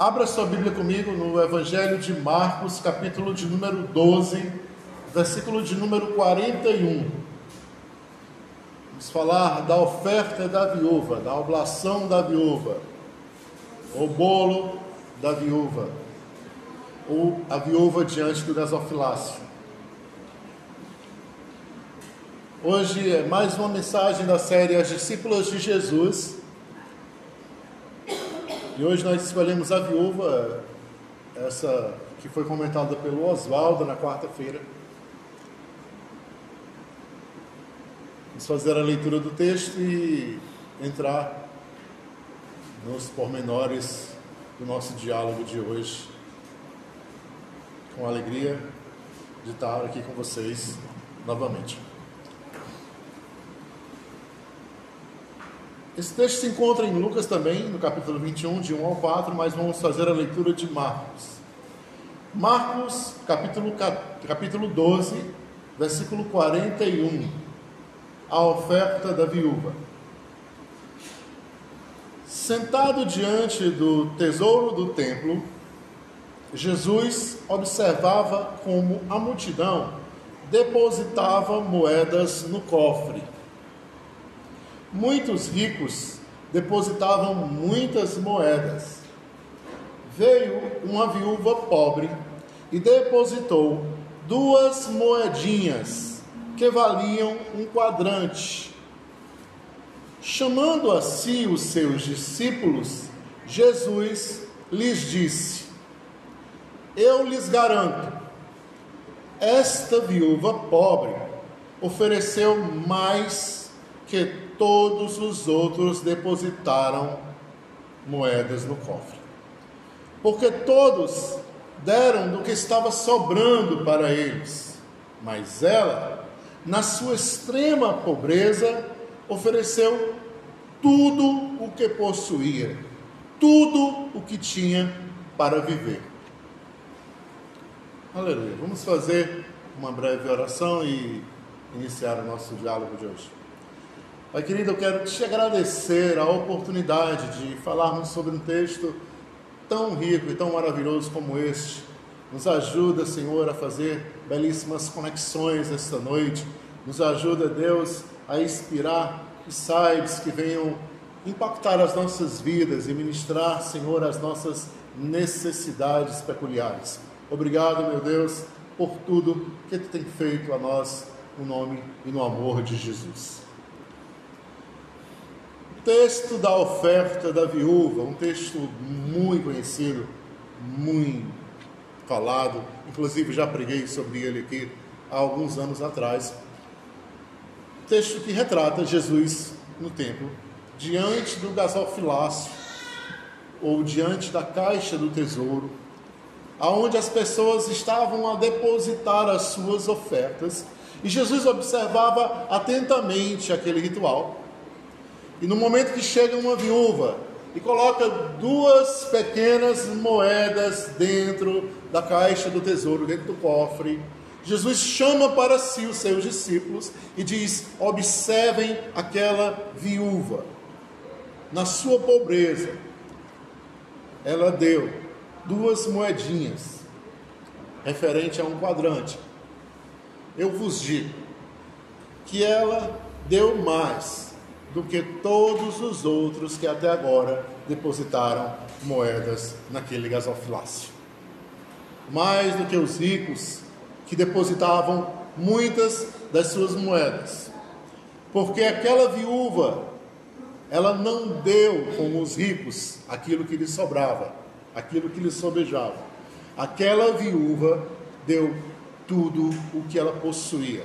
Abra sua Bíblia comigo no Evangelho de Marcos, capítulo de número 12, versículo de número 41. Vamos falar da oferta da viúva, da oblação da viúva, o bolo da viúva, ou a viúva diante do gasofilácio. Hoje é mais uma mensagem da série As Discípulas de Jesus. E hoje nós escolhemos a viúva, essa que foi comentada pelo Oswaldo na quarta-feira. Vamos fazer a leitura do texto e entrar nos pormenores do nosso diálogo de hoje. Com alegria de estar aqui com vocês novamente. Esse texto se encontra em Lucas também, no capítulo 21, de 1 ao 4, mas vamos fazer a leitura de Marcos. Marcos, capítulo, capítulo 12, versículo 41. A oferta da viúva. Sentado diante do tesouro do templo, Jesus observava como a multidão depositava moedas no cofre Muitos ricos depositavam muitas moedas. Veio uma viúva pobre e depositou duas moedinhas que valiam um quadrante. Chamando a si os seus discípulos, Jesus lhes disse: Eu lhes garanto, esta viúva pobre ofereceu mais que todos os outros depositaram moedas no cofre. Porque todos deram do que estava sobrando para eles, mas ela, na sua extrema pobreza, ofereceu tudo o que possuía, tudo o que tinha para viver. Aleluia. Vamos fazer uma breve oração e iniciar o nosso diálogo de hoje. Pai querido, eu quero te agradecer a oportunidade de falarmos sobre um texto tão rico e tão maravilhoso como este. Nos ajuda, Senhor, a fazer belíssimas conexões esta noite. Nos ajuda, Deus, a inspirar insights que venham impactar as nossas vidas e ministrar, Senhor, as nossas necessidades peculiares. Obrigado, meu Deus, por tudo que tu tem feito a nós, no nome e no amor de Jesus. Texto da oferta da viúva, um texto muito conhecido, muito falado, inclusive já preguei sobre ele aqui há alguns anos atrás. Texto que retrata Jesus no templo, diante do gasofilácio, ou diante da caixa do tesouro, aonde as pessoas estavam a depositar as suas ofertas, e Jesus observava atentamente aquele ritual e no momento que chega uma viúva e coloca duas pequenas moedas dentro da caixa do tesouro, dentro do cofre, Jesus chama para si os seus discípulos e diz: observem aquela viúva. Na sua pobreza, ela deu duas moedinhas, referente a um quadrante. Eu vos digo que ela deu mais do que todos os outros que até agora depositaram moedas naquele gasofilácio. Mais do que os ricos que depositavam muitas das suas moedas. Porque aquela viúva, ela não deu como os ricos aquilo que lhe sobrava, aquilo que lhe sobejava. Aquela viúva deu tudo o que ela possuía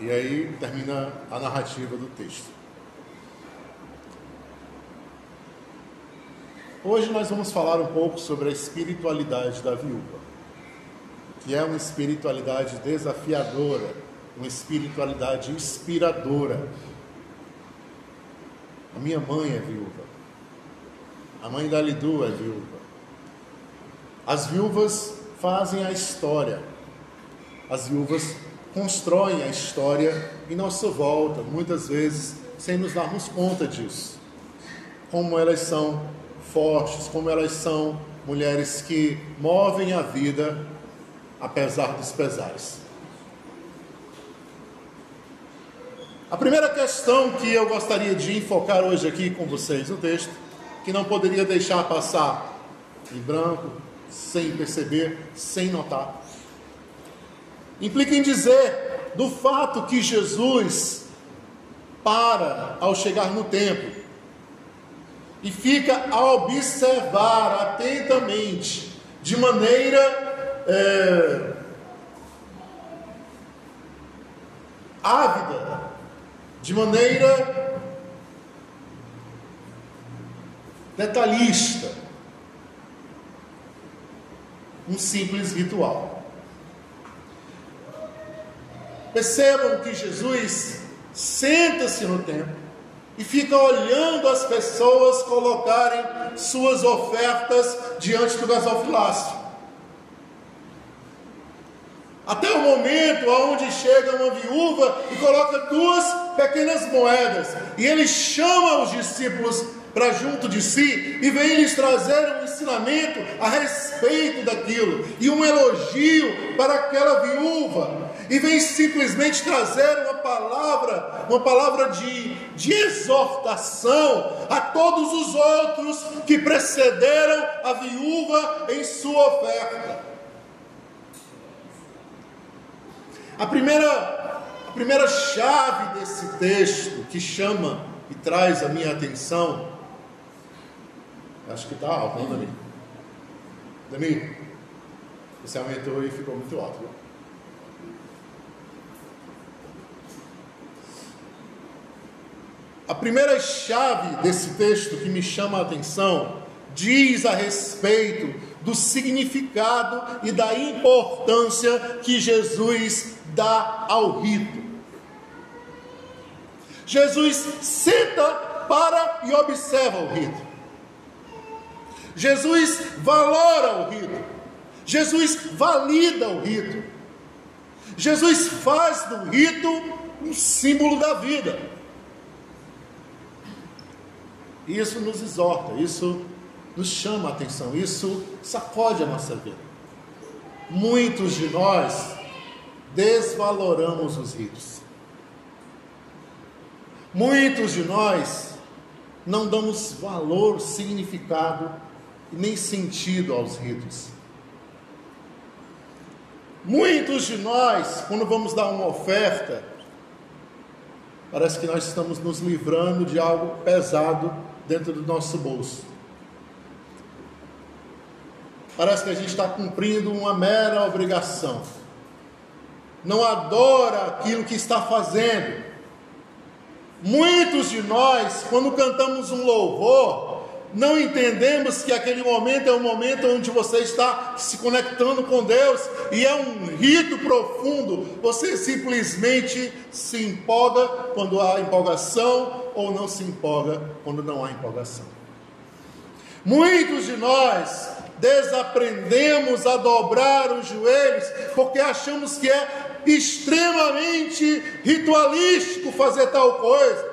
E aí termina a narrativa do texto. Hoje nós vamos falar um pouco sobre a espiritualidade da viúva, que é uma espiritualidade desafiadora, uma espiritualidade inspiradora. A minha mãe é viúva, a mãe da Lidu é viúva. As viúvas fazem a história, as viúvas constroem a história em nossa volta, muitas vezes sem nos darmos conta disso. como elas são fortes, como elas são mulheres que movem a vida apesar dos pesares. A primeira questão que eu gostaria de enfocar hoje aqui com vocês no texto, que não poderia deixar passar em branco, sem perceber, sem notar, implica em dizer do fato que Jesus para ao chegar no templo e fica a observar atentamente, de maneira é, ávida, de maneira detalhista, um simples ritual. Percebam que Jesus senta-se no templo e fica olhando as pessoas colocarem suas ofertas diante do gasofilácio. Até o momento onde chega uma viúva e coloca duas pequenas moedas, e ele chama os discípulos para junto de si e vem lhes trazer um ensinamento a respeito daquilo e um elogio para aquela viúva e vem simplesmente trazer uma palavra, uma palavra de, de exortação a todos os outros que precederam a viúva em sua oferta. A primeira, a primeira chave desse texto que chama e traz a minha atenção Acho que está alto, não, Dani? Dani, você aumentou e ficou muito alto. A primeira chave desse texto que me chama a atenção diz a respeito do significado e da importância que Jesus dá ao rito. Jesus senta para e observa o rito. Jesus valora o rito. Jesus valida o rito. Jesus faz do rito um símbolo da vida. Isso nos exorta, isso nos chama a atenção, isso sacode a nossa vida. Muitos de nós desvaloramos os ritos. Muitos de nós não damos valor, significado e nem sentido aos ritos. Muitos de nós, quando vamos dar uma oferta, parece que nós estamos nos livrando de algo pesado dentro do nosso bolso. Parece que a gente está cumprindo uma mera obrigação. Não adora aquilo que está fazendo. Muitos de nós, quando cantamos um louvor, não entendemos que aquele momento é um momento onde você está se conectando com Deus e é um rito profundo. Você simplesmente se empolga quando há empolgação ou não se empolga quando não há empolgação. Muitos de nós desaprendemos a dobrar os joelhos porque achamos que é extremamente ritualístico fazer tal coisa.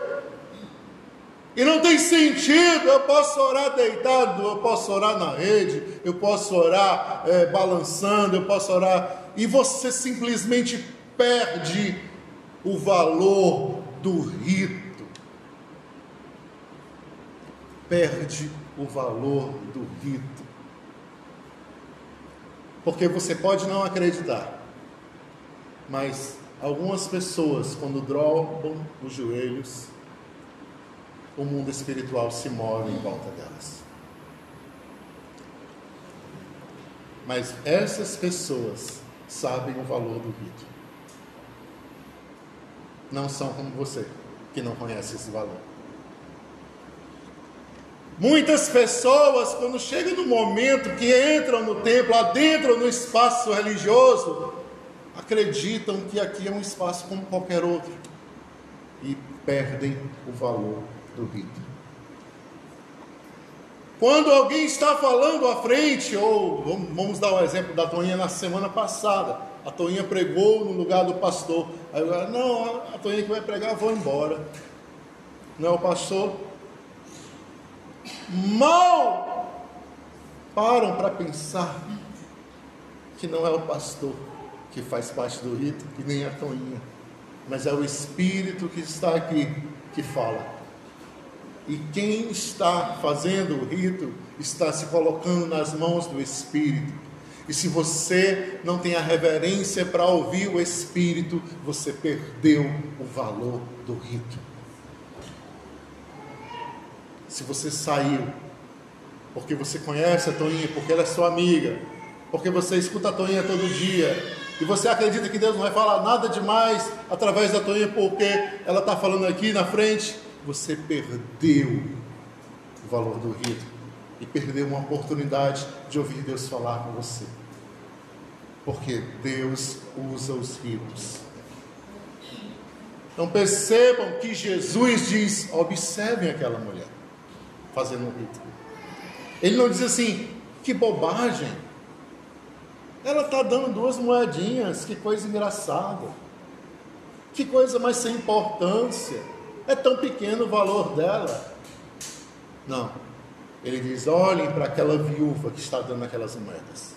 E não tem sentido, eu posso orar deitado, eu posso orar na rede, eu posso orar é, balançando, eu posso orar, e você simplesmente perde o valor do rito. Perde o valor do rito. Porque você pode não acreditar, mas algumas pessoas, quando dobram os joelhos, o mundo espiritual se move em volta delas. Mas essas pessoas sabem o valor do rito. Não são como você, que não conhece esse valor. Muitas pessoas, quando chegam no momento que entram no templo, adentram no espaço religioso, acreditam que aqui é um espaço como qualquer outro e perdem o valor do rito. Quando alguém está falando à frente, ou vamos dar o um exemplo da Toninha na semana passada, a Toninha pregou no lugar do pastor. Aí eu não, a Toninha que vai pregar, vou embora. Não é o pastor? Mal param para pensar que não é o pastor que faz parte do rito, e nem a Toninha, mas é o Espírito que está aqui que fala. E quem está fazendo o rito está se colocando nas mãos do Espírito. E se você não tem a reverência para ouvir o Espírito, você perdeu o valor do rito. Se você saiu, porque você conhece a Toninha, porque ela é sua amiga, porque você escuta a Toninha todo dia, e você acredita que Deus não vai falar nada demais através da Toninha, porque ela está falando aqui na frente, você perdeu o valor do rito e perdeu uma oportunidade de ouvir Deus falar com você. Porque Deus usa os ritos. Então percebam que Jesus diz: observem aquela mulher fazendo um rito. Ele não diz assim, que bobagem. Ela está dando duas moedinhas, que coisa engraçada. Que coisa mais sem importância. É tão pequeno o valor dela. Não. Ele diz: olhem para aquela viúva que está dando aquelas moedas.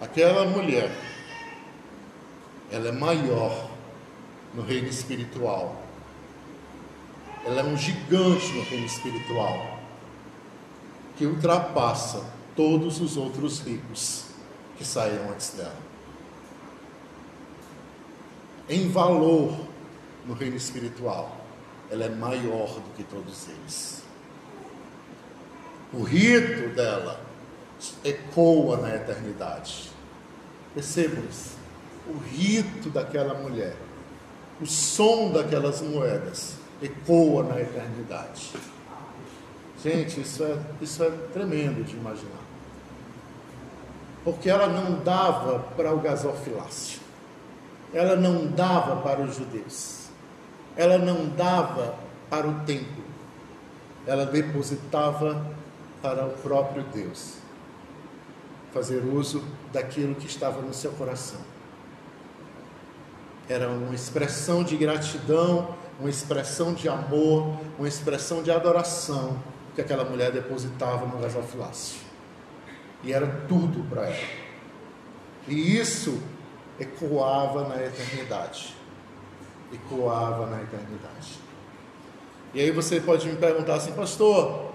Aquela mulher, ela é maior no reino espiritual. Ela é um gigante no reino espiritual que ultrapassa todos os outros ricos que saíram antes dela. Em valor no reino espiritual, ela é maior do que todos eles. O rito dela ecoa na eternidade. Percebam isso. O rito daquela mulher, o som daquelas moedas, ecoa na eternidade. Gente, isso é, isso é tremendo de imaginar. Porque ela não dava para o gasofilácio, ela não dava para os judeus, ela não dava para o templo, ela depositava para o próprio Deus, fazer uso daquilo que estava no seu coração. Era uma expressão de gratidão, uma expressão de amor, uma expressão de adoração que aquela mulher depositava no gasofilácio. E era tudo para ela. E isso ecoava na eternidade. Ecoava na eternidade. E aí você pode me perguntar assim, pastor,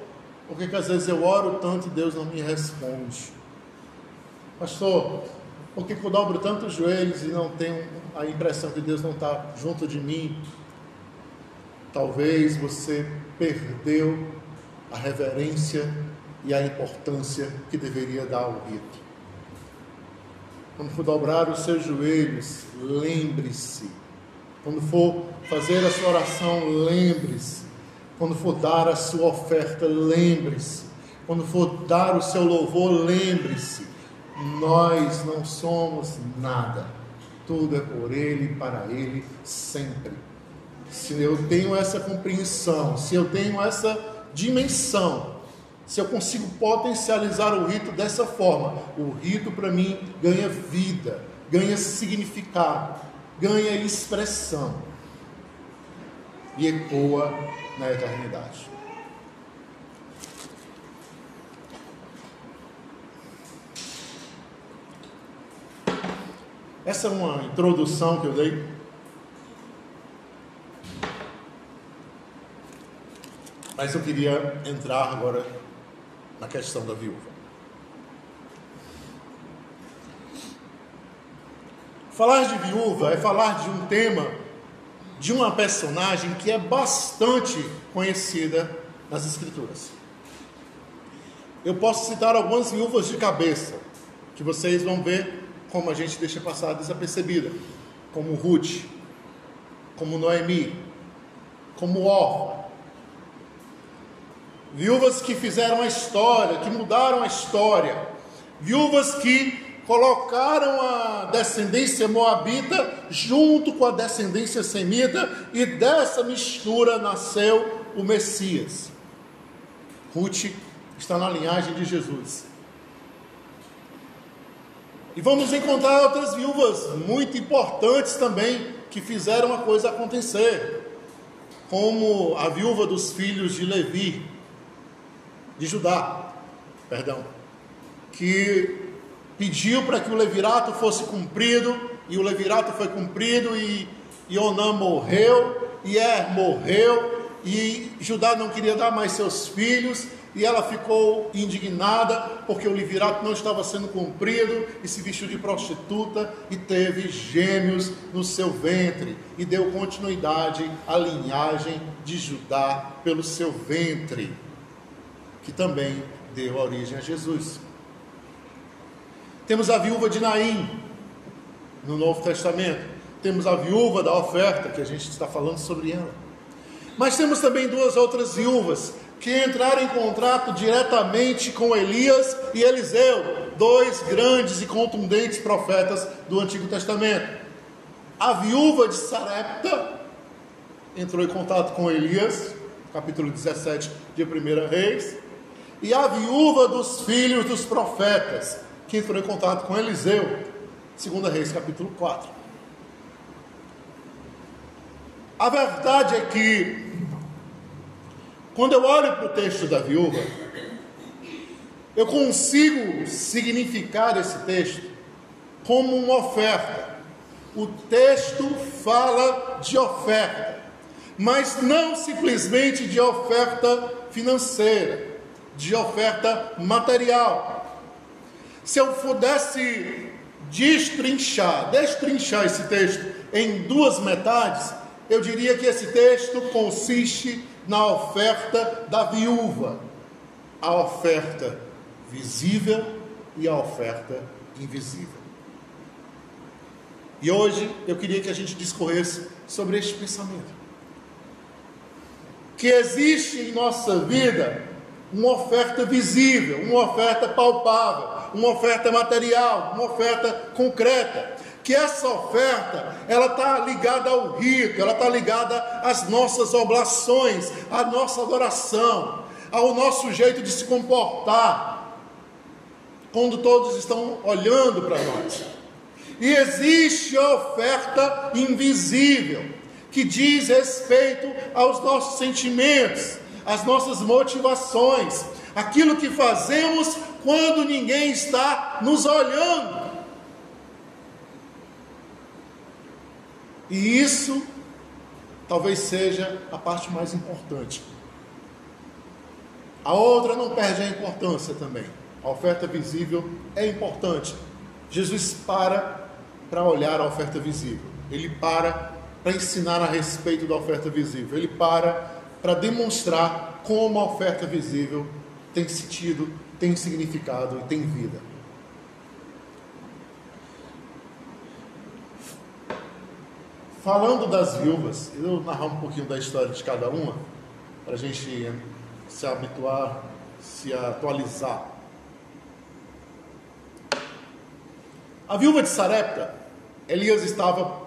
por que, que às vezes eu oro tanto e Deus não me responde? Pastor, por que, que eu dobro tantos joelhos e não tenho a impressão que Deus não está junto de mim? Talvez você perdeu a reverência e a importância que deveria dar ao rito. Quando for dobrar os seus joelhos, lembre-se. Quando for fazer a sua oração, lembre-se. Quando for dar a sua oferta, lembre-se. Quando for dar o seu louvor, lembre-se. Nós não somos nada. Tudo é por Ele para Ele sempre. Se eu tenho essa compreensão, se eu tenho essa dimensão, se eu consigo potencializar o rito dessa forma, o rito para mim ganha vida, ganha significado, ganha expressão e ecoa na eternidade. Essa é uma introdução que eu dei Mas eu queria entrar agora na questão da viúva. Falar de viúva é falar de um tema, de uma personagem que é bastante conhecida nas Escrituras. Eu posso citar algumas viúvas de cabeça, que vocês vão ver como a gente deixa passar desapercebida, como Ruth, como Noemi, como Orfa, viúvas que fizeram a história, que mudaram a história, viúvas que colocaram a descendência moabita junto com a descendência semita e dessa mistura nasceu o Messias. Ruth está na linhagem de Jesus. E vamos encontrar outras viúvas muito importantes também que fizeram a coisa acontecer, como a viúva dos filhos de Levi, de Judá, perdão, que pediu para que o levirato fosse cumprido, e o levirato foi cumprido, e Onã morreu, e Er morreu, e Judá não queria dar mais seus filhos, e ela ficou indignada porque o levirato não estava sendo cumprido e se vestiu de prostituta e teve gêmeos no seu ventre e deu continuidade à linhagem de Judá pelo seu ventre, que também deu origem a Jesus. Temos a viúva de Naim no Novo Testamento. Temos a viúva da oferta, que a gente está falando sobre ela. Mas temos também duas outras viúvas que entraram em contrato diretamente com Elias e Eliseu, dois grandes e contundentes profetas do Antigo Testamento. A viúva de Sarepta entrou em contato com Elias, capítulo 17 de 1 Reis, e a viúva dos filhos dos profetas, que entrou em contato com Eliseu, 2 Reis, capítulo 4. A verdade é que, quando eu olho para o texto da viúva, eu consigo significar esse texto como uma oferta. O texto fala de oferta, mas não simplesmente de oferta financeira, de oferta material. Se eu pudesse destrinchar, destrinchar esse texto em duas metades, eu diria que esse texto consiste na oferta da viúva, a oferta visível e a oferta invisível. E hoje eu queria que a gente discorresse sobre este pensamento. Que existe em nossa vida uma oferta visível, uma oferta palpável, uma oferta material, uma oferta concreta. Que essa oferta, ela está ligada ao rito, ela está ligada às nossas oblações, à nossa adoração, ao nosso jeito de se comportar, quando todos estão olhando para nós. E existe a oferta invisível, que diz respeito aos nossos sentimentos, às nossas motivações, aquilo que fazemos quando ninguém está nos olhando. E isso talvez seja a parte mais importante. A outra não perde a importância também. A oferta visível é importante. Jesus para para olhar a oferta visível. Ele para para ensinar a respeito da oferta visível. Ele para para demonstrar como a oferta visível tem sentido tem significado e tem vida. Falando das viúvas, eu vou narrar um pouquinho da história de cada uma, para a gente se habituar, se atualizar. A viúva de Sarepta, Elias estava,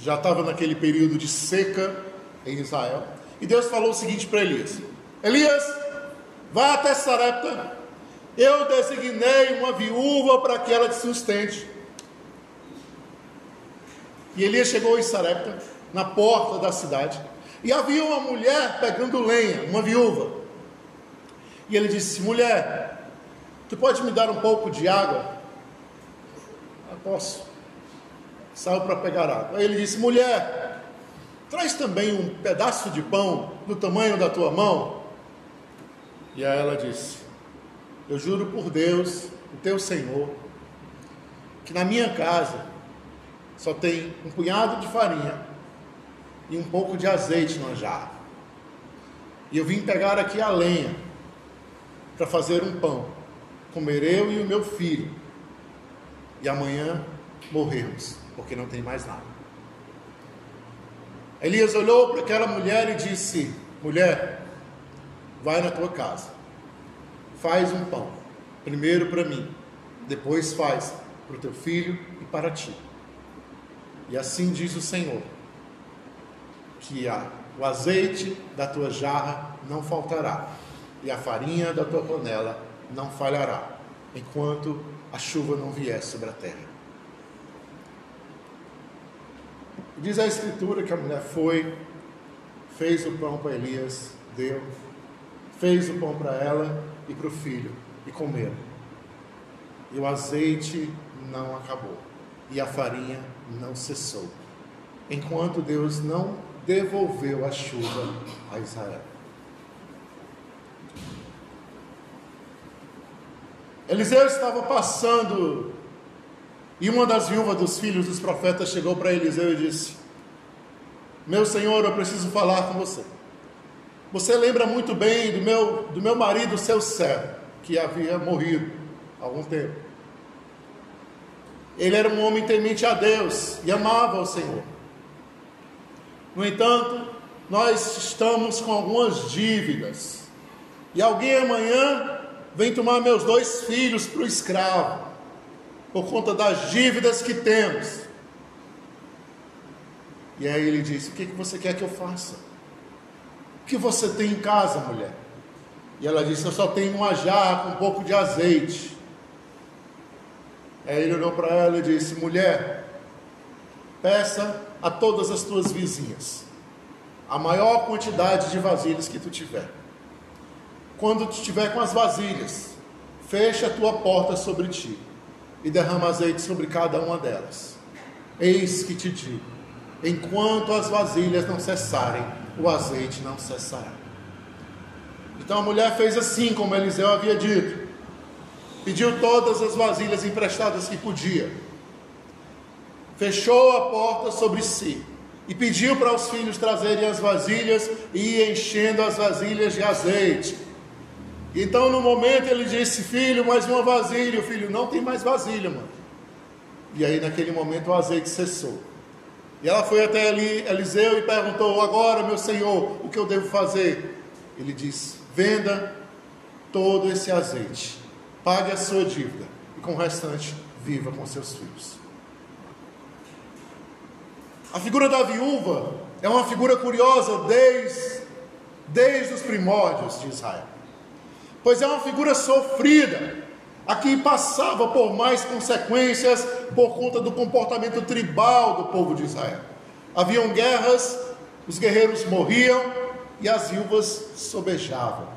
já estava naquele período de seca em Israel, e Deus falou o seguinte para Elias: Elias, Vá até Sarepta. Eu designei uma viúva para que ela te sustente. E Elias chegou em Sarepta, na porta da cidade, e havia uma mulher pegando lenha, uma viúva. E ele disse: Mulher, tu pode me dar um pouco de água? Eu posso. Saiu para pegar água. Aí ele disse: Mulher, traz também um pedaço de pão do tamanho da tua mão. E aí ela disse: Eu juro por Deus, o teu Senhor, que na minha casa só tem um punhado de farinha e um pouco de azeite no jarra. E eu vim pegar aqui a lenha para fazer um pão, comer eu e o meu filho, e amanhã morrermos, porque não tem mais nada. Elias olhou para aquela mulher e disse: Mulher, vai na tua casa, faz um pão, primeiro para mim, depois faz para o teu filho e para ti. E assim diz o Senhor: que a, o azeite da tua jarra não faltará, e a farinha da tua panela não falhará, enquanto a chuva não vier sobre a terra. Diz a Escritura que a mulher foi, fez o pão para Elias, deu, fez o pão para ela e para o filho, e comeram. E o azeite não acabou, e a farinha não cessou, enquanto Deus não devolveu a chuva a Israel. Eliseu estava passando e uma das viúvas dos filhos dos profetas chegou para Eliseu e disse: Meu senhor, eu preciso falar com você. Você lembra muito bem do meu, do meu marido, seu servo, que havia morrido há algum tempo. Ele era um homem temente a Deus e amava o Senhor. No entanto, nós estamos com algumas dívidas. E alguém amanhã vem tomar meus dois filhos para o escravo, por conta das dívidas que temos. E aí ele disse: O que, você quer que eu faça? O que você tem em casa, mulher? E ela disse: Eu só tenho uma jarra com um pouco de azeite. Aí ele olhou para ela e disse: Mulher, peça a todas as tuas vizinhas a maior quantidade de vasilhas que tu tiver. Quando tu estiver com as vasilhas, fecha a tua porta sobre ti e derrama azeite sobre cada uma delas. Eis que te digo: enquanto as vasilhas não cessarem, o azeite não cessará. Então a mulher fez assim, como Eliseu havia dito. Pediu todas as vasilhas emprestadas que podia fechou a porta sobre si e pediu para os filhos trazerem as vasilhas e enchendo as vasilhas de azeite. Então, no momento, ele disse: Filho, mais uma vasilha. O filho, não tem mais vasilha, mano. E aí, naquele momento, o azeite cessou. E ela foi até ali, Eliseu, e perguntou: Agora, meu senhor, o que eu devo fazer? Ele disse: Venda todo esse azeite, pague a sua dívida, e com o restante, viva com seus filhos. A figura da viúva é uma figura curiosa desde, desde os primórdios de Israel, pois é uma figura sofrida, a que passava por mais consequências por conta do comportamento tribal do povo de Israel. Haviam guerras, os guerreiros morriam e as viúvas sobejavam.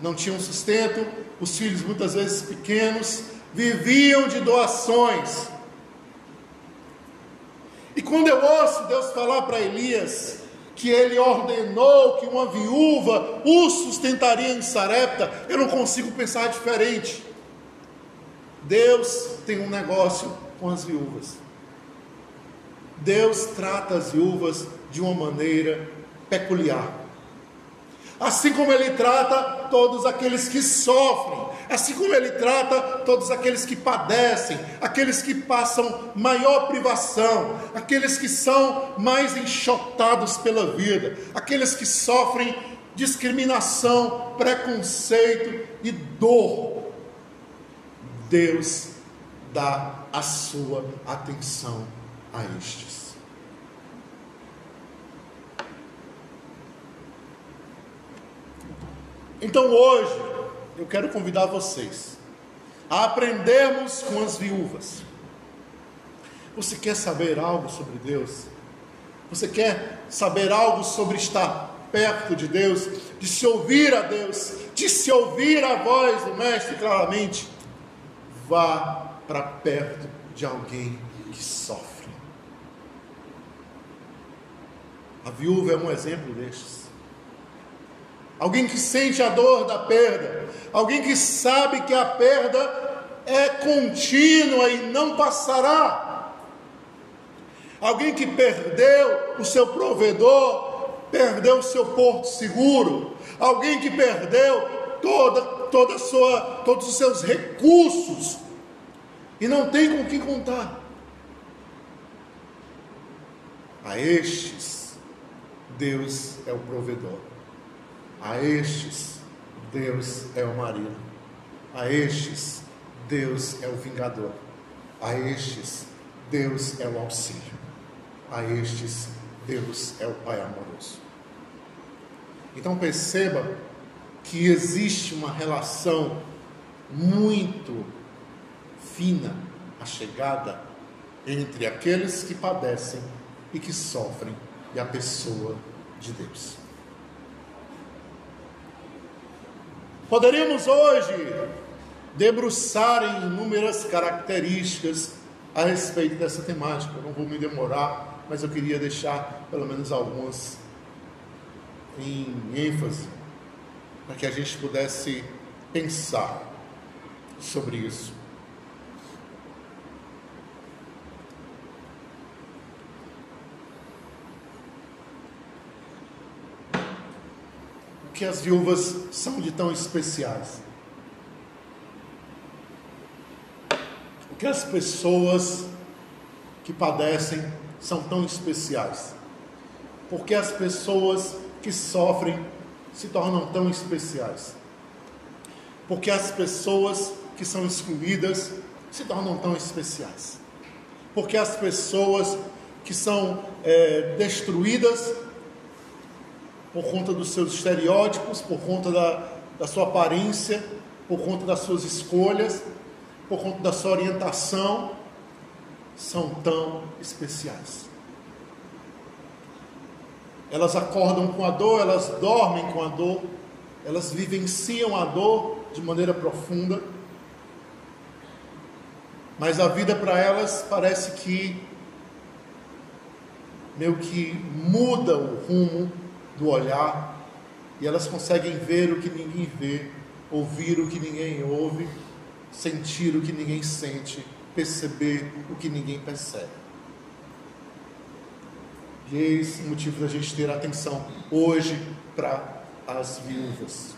Não tinham sustento, os filhos muitas vezes pequenos viviam de doações e quando eu ouço Deus falar para Elias que ele ordenou que uma viúva o sustentaria em Sarepta, eu não consigo pensar diferente. Deus tem um negócio com as viúvas. Deus trata as viúvas de uma maneira peculiar. Assim como ele trata todos aqueles que sofrem, assim como ele trata todos aqueles que padecem, aqueles que passam maior privação, aqueles que são mais enxotados pela vida, aqueles que sofrem discriminação, preconceito e dor. Deus dá a sua atenção a estes. Então hoje eu quero convidar vocês a aprendermos com as viúvas. Você quer saber algo sobre Deus? Você quer saber algo sobre estar perto de Deus, de se ouvir a Deus, de se ouvir a voz do Mestre claramente? Vá para perto de alguém que sofre. A viúva é um exemplo destes alguém que sente a dor da perda, alguém que sabe que a perda é contínua e não passará, alguém que perdeu o seu provedor, perdeu o seu porto seguro, alguém que perdeu toda, toda sua, todos os seus recursos e não tem com que contar. A estes, Deus é o provedor. A estes, Deus é o marido. A estes, Deus é o vingador. A estes, Deus é o auxílio. A estes, Deus é o Pai amoroso. Então perceba que existe uma relação muito fina, a chegada entre aqueles que padecem e que sofrem e a pessoa de Deus. Poderíamos hoje debruçar em inúmeras características a respeito dessa temática. Eu não vou me demorar, mas eu queria deixar pelo menos algumas em ênfase para que a gente pudesse pensar sobre isso. Que as viúvas são de tão especiais? O que as pessoas que padecem são tão especiais? Porque as pessoas que sofrem se tornam tão especiais? Porque as pessoas que são excluídas se tornam tão especiais? Porque as pessoas que são é, destruídas por conta dos seus estereótipos, por conta da, da sua aparência, por conta das suas escolhas, por conta da sua orientação, são tão especiais. Elas acordam com a dor, elas dormem com a dor, elas vivenciam a dor de maneira profunda. Mas a vida para elas parece que meio que muda o rumo do olhar e elas conseguem ver o que ninguém vê, ouvir o que ninguém ouve, sentir o que ninguém sente, perceber o que ninguém percebe. E eis o motivo da gente ter atenção hoje para as viúvas.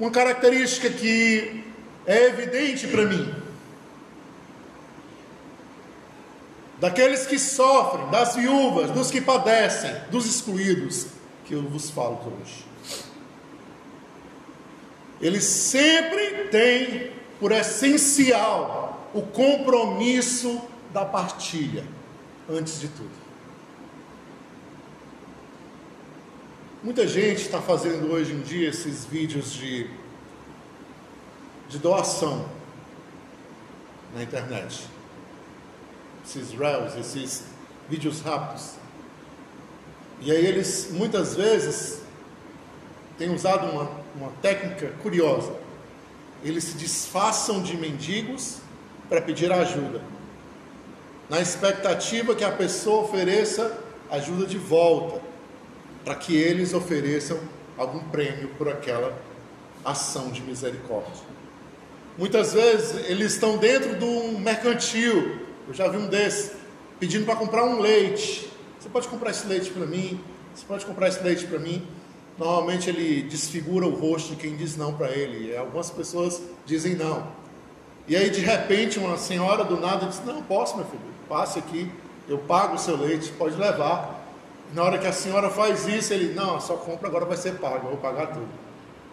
Uma característica que é evidente para mim, daqueles que sofrem, das viúvas, dos que padecem, dos excluídos, que eu vos falo hoje. Eles sempre têm por essencial o compromisso da partilha, antes de tudo. Muita gente está fazendo hoje em dia esses vídeos de, de doação na internet. Esses reels, esses vídeos rápidos. E aí eles muitas vezes têm usado uma, uma técnica curiosa. Eles se disfarçam de mendigos para pedir ajuda na expectativa que a pessoa ofereça ajuda de volta, para que eles ofereçam algum prêmio por aquela ação de misericórdia. Muitas vezes eles estão dentro de um mercantil, eu já vi um desses, pedindo para comprar um leite. Você pode comprar esse leite para mim? Você pode comprar esse leite para mim? Normalmente ele desfigura o rosto de quem diz não para ele. Algumas pessoas dizem não. E aí de repente uma senhora do nada diz: Não, posso, meu filho passe aqui, eu pago o seu leite, pode levar. Na hora que a senhora faz isso, ele, não, a sua compra agora vai ser paga, eu vou pagar tudo.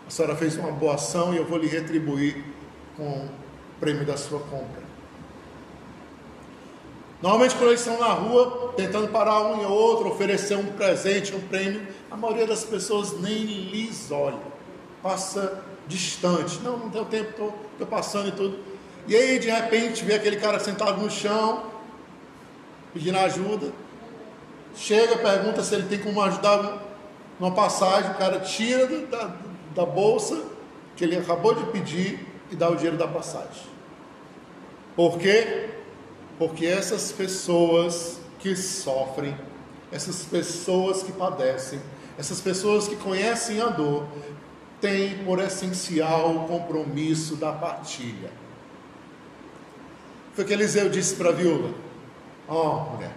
A senhora fez uma boa ação e eu vou lhe retribuir com o prêmio da sua compra. Normalmente, quando eles estão na rua, tentando parar um e outro, oferecer um presente, um prêmio, a maioria das pessoas nem lhes olha, passa distante. Não, não tenho tempo, estou passando e tudo. E aí, de repente, vê aquele cara sentado no chão, pedindo ajuda. Chega, pergunta se ele tem como ajudar numa passagem. O cara tira da, da bolsa que ele acabou de pedir e dá o dinheiro da passagem. Por quê? Porque essas pessoas que sofrem, essas pessoas que padecem, essas pessoas que conhecem a dor, têm por essencial o compromisso da partilha. Foi o que Eliseu disse para a viúva Ó, oh, mulher,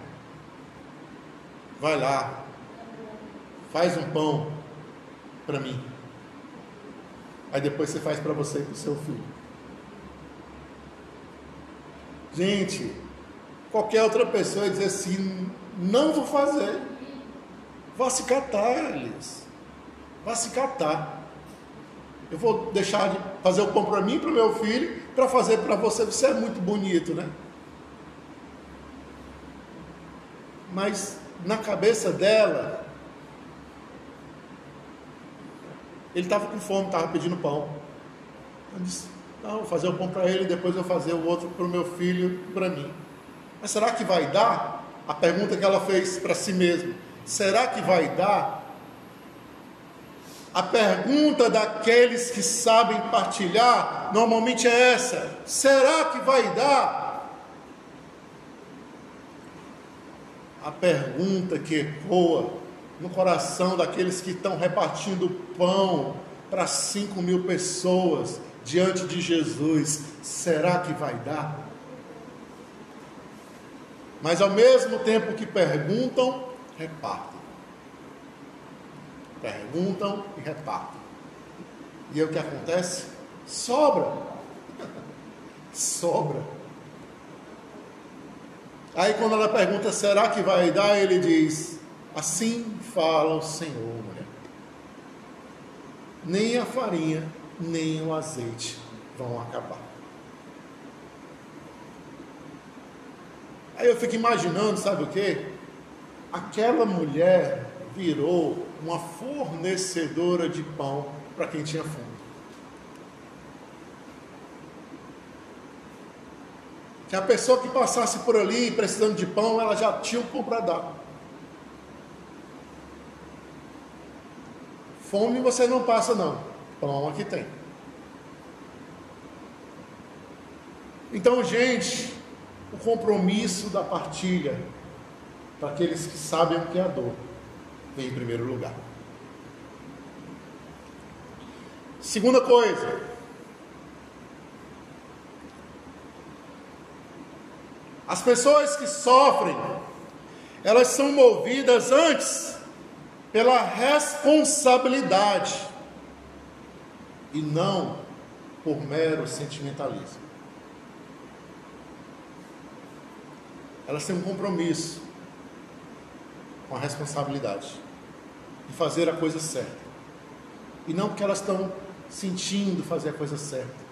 vai lá, faz um pão para mim. Aí depois você faz para você e para o seu filho. Gente, qualquer outra pessoa ia dizer assim: não vou fazer. Vá se catar, Elias. Vá se catar. Eu vou deixar de fazer o pão para mim e para o meu filho, para fazer para você. Você é muito bonito, né? mas na cabeça dela, ele estava com fome, estava pedindo pão. Eu disse: Não, vou fazer o pão para ele, depois eu vou fazer o outro para o meu filho e para mim. Mas será que vai dar? A pergunta que ela fez para si mesma: será que vai dar? A pergunta daqueles que sabem partilhar normalmente é essa: será que vai dar? A pergunta que ecoa no coração daqueles que estão repartindo pão para cinco mil pessoas diante de Jesus: será que vai dar? Mas ao mesmo tempo que perguntam, repartem. Perguntam e repartem. E o que acontece? Sobra. Sobra. Aí quando ela pergunta, será que vai dar? Ele diz, assim fala o Senhor, mulher. Nem a farinha, nem o azeite vão acabar. Aí eu fico imaginando, sabe o que? Aquela mulher virou uma fornecedora de pão para quem tinha fome. Que a pessoa que passasse por ali precisando de pão, ela já tinha um pão para dar. Fome você não passa, não. Pão aqui tem. Então, gente, o compromisso da partilha para aqueles que sabem o que é a dor vem em primeiro lugar. Segunda coisa, as pessoas que sofrem, elas são movidas antes pela responsabilidade e não por mero sentimentalismo. Elas têm um compromisso com a responsabilidade de fazer a coisa certa. E não porque elas estão sentindo fazer a coisa certa.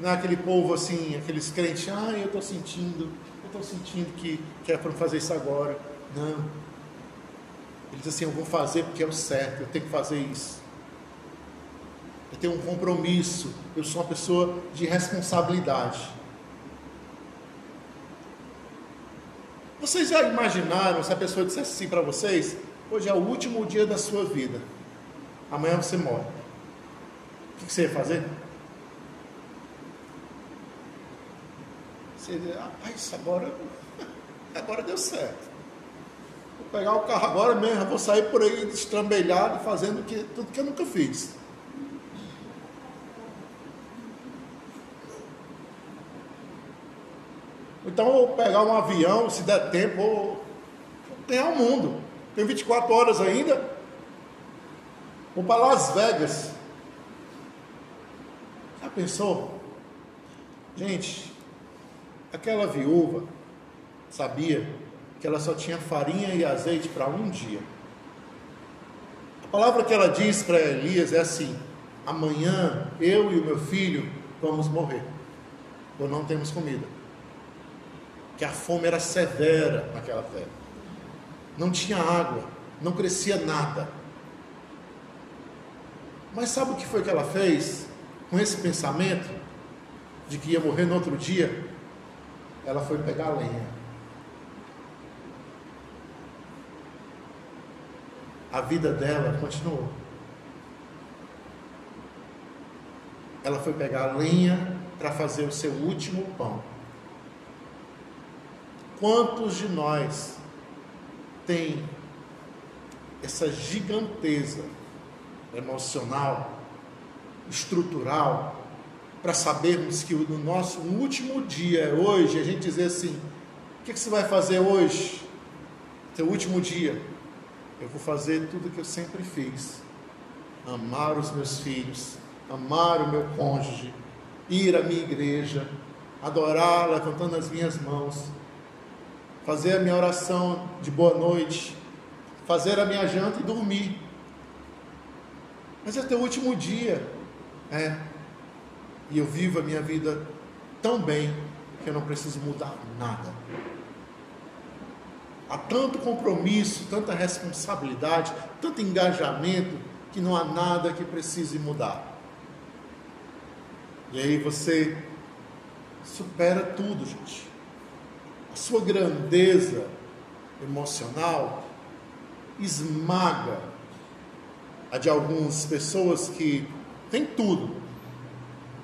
Não é aquele povo assim, aqueles crentes, ah, eu estou sentindo, eu estou sentindo que, que é para fazer isso agora. Não. Ele diz assim: Eu vou fazer porque é o certo, eu tenho que fazer isso. Eu tenho um compromisso, eu sou uma pessoa de responsabilidade. Vocês já imaginaram se a pessoa dissesse assim para vocês: Hoje é o último dia da sua vida, amanhã você morre. O que você ia fazer? Você ia dizer: Rapaz, agora, agora deu certo pegar o carro agora mesmo, vou sair por aí destrambelhado, fazendo que, tudo que eu nunca fiz. Então, vou pegar um avião, se der tempo, vou ganhar o mundo. Tem 24 horas ainda. Vou para Las Vegas. Já pensou? Gente, aquela viúva sabia que ela só tinha farinha e azeite para um dia. A palavra que ela diz para Elias é assim: amanhã eu e o meu filho vamos morrer, ou não temos comida. Que a fome era severa naquela terra, não tinha água, não crescia nada. Mas sabe o que foi que ela fez com esse pensamento de que ia morrer no outro dia? Ela foi pegar lenha a vida dela continuou. Ela foi pegar lenha para fazer o seu último pão. Quantos de nós tem essa giganteza emocional, estrutural, para sabermos que no nosso último dia é hoje, a gente dizer assim: o que, que você vai fazer hoje? Seu último dia. Eu vou fazer tudo o que eu sempre fiz: amar os meus filhos, amar o meu cônjuge, ir à minha igreja, adorar levantando as minhas mãos, fazer a minha oração de boa noite, fazer a minha janta e dormir. Mas é teu último dia, é. E eu vivo a minha vida tão bem que eu não preciso mudar nada. Há tanto compromisso, tanta responsabilidade, tanto engajamento, que não há nada que precise mudar. E aí você supera tudo, gente. Sua grandeza emocional esmaga a de algumas pessoas que têm tudo,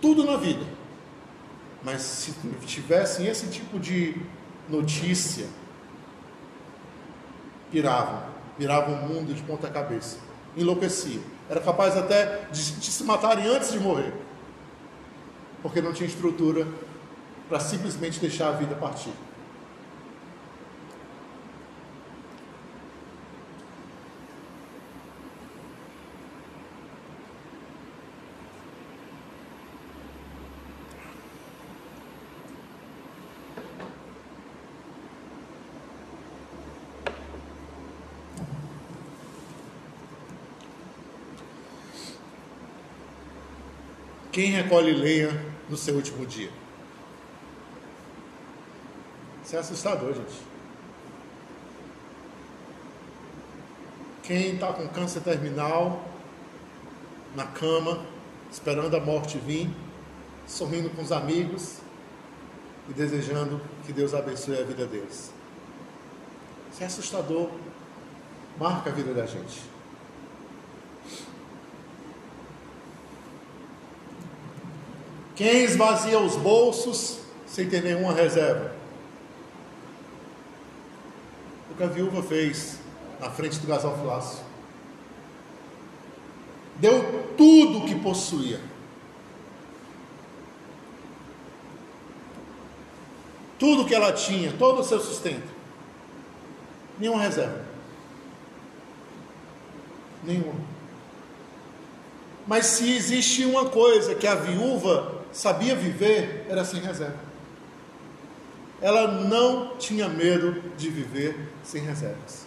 tudo na vida, mas se tivessem esse tipo de notícia, piravam, piravam o mundo de ponta cabeça, enlouqueciam. Era capaz até de, de se matarem antes de morrer, porque não tinha estrutura para simplesmente deixar a vida partir. Quem recolhe lenha no seu último dia? Isso é assustador, gente. Quem está com câncer terminal, na cama, esperando a morte vir, sorrindo com os amigos e desejando que Deus abençoe a vida deles. Isso é assustador, marca a vida da gente. Quem esvazia os bolsos sem ter nenhuma reserva? O que a viúva fez na frente do gasofilácio. Deu tudo o que possuía. Tudo que ela tinha, todo o seu sustento. Nenhuma reserva. Nenhuma. Mas se existe uma coisa que a viúva sabia viver era sem reserva. Ela não tinha medo de viver sem reservas.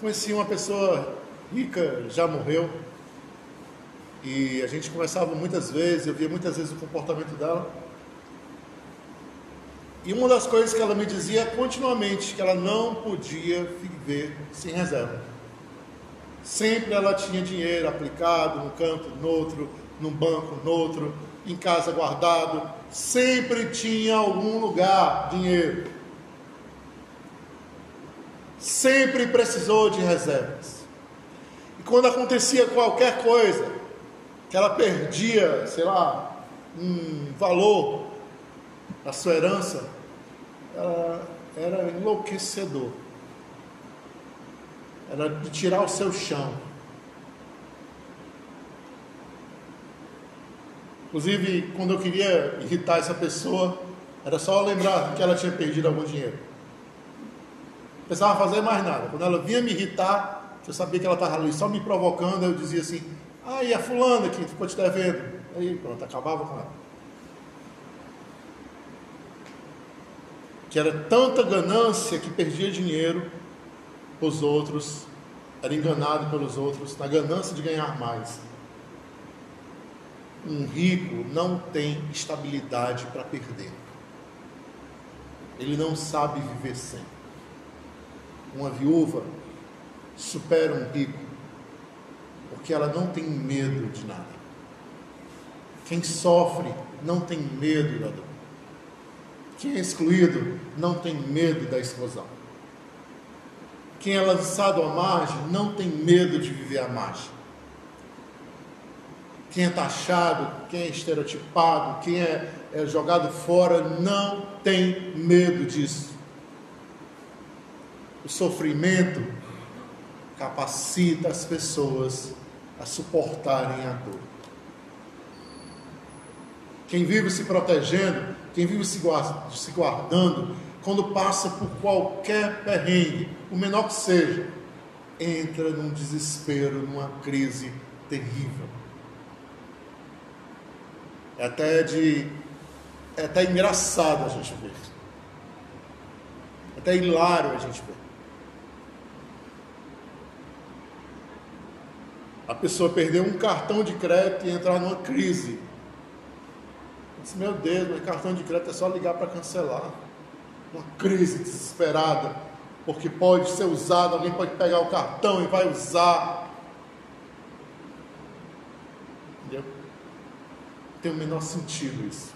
Conheci uma pessoa rica, já morreu, e a gente conversava muitas vezes, eu via muitas vezes o comportamento dela. E uma das coisas que ela me dizia continuamente, que ela não podia viver sem reserva. Sempre ela tinha dinheiro aplicado num canto, no outro, num banco, no outro, em casa guardado. Sempre tinha algum lugar dinheiro. Sempre precisou de reservas. E quando acontecia qualquer coisa, que ela perdia, sei lá, um valor da sua herança, era enlouquecedor era de tirar o seu chão. Inclusive, quando eu queria irritar essa pessoa, era só lembrar que ela tinha perdido algum dinheiro. Não precisava fazer mais nada. Quando ela vinha me irritar, eu sabia que ela estava ali só me provocando, eu dizia assim: Ah, e a fulana que ficou te devendo? Aí pronto, acabava com ela. Que era tanta ganância que perdia dinheiro os outros, era enganado pelos outros, na ganância de ganhar mais. Um rico não tem estabilidade para perder. Ele não sabe viver sem. Uma viúva supera um rico porque ela não tem medo de nada. Quem sofre não tem medo da dor. Quem é excluído não tem medo da exclusão. Quem é lançado à margem não tem medo de viver à margem. Quem é taxado, quem é estereotipado, quem é, é jogado fora, não tem medo disso. O sofrimento capacita as pessoas a suportarem a dor. Quem vive se protegendo, quem vive se guardando, quando passa por qualquer perrengue, o menor que seja, entra num desespero, numa crise terrível. É até de é até engraçado a gente ver. É até hilário a gente ver. A pessoa perdeu um cartão de crédito e entrar numa crise. disse, meu Deus, meu cartão de crédito é só ligar para cancelar uma crise desesperada, porque pode ser usado, alguém pode pegar o cartão e vai usar. Entendeu? Tem o menor sentido isso.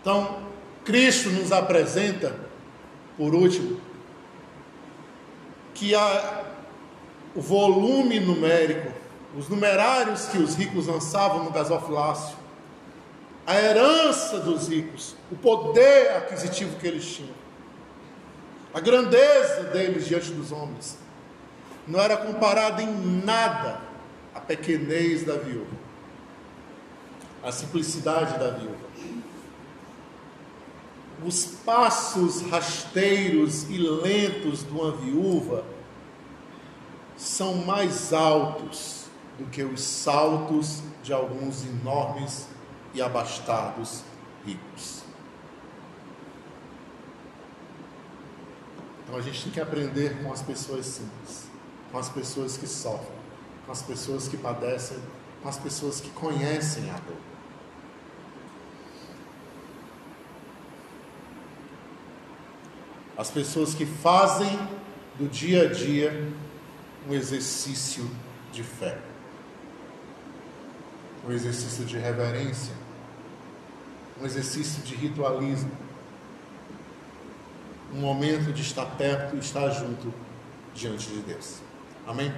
Então, Cristo nos apresenta, por último, que a, o volume numérico, os numerários que os ricos lançavam no gasofilácio, a herança dos ricos, o poder aquisitivo que eles tinham, a grandeza deles diante dos homens, não era comparada em nada à pequenez da viúva, à simplicidade da viúva. Os passos rasteiros e lentos de uma viúva são mais altos do que os saltos de alguns enormes e abastados ricos. Então a gente tem que aprender com as pessoas simples, com as pessoas que sofrem, com as pessoas que padecem, com as pessoas que conhecem a dor. As pessoas que fazem do dia a dia um exercício de fé, um exercício de reverência, um exercício de ritualismo, um momento de estar perto e estar junto diante de Deus. Amém?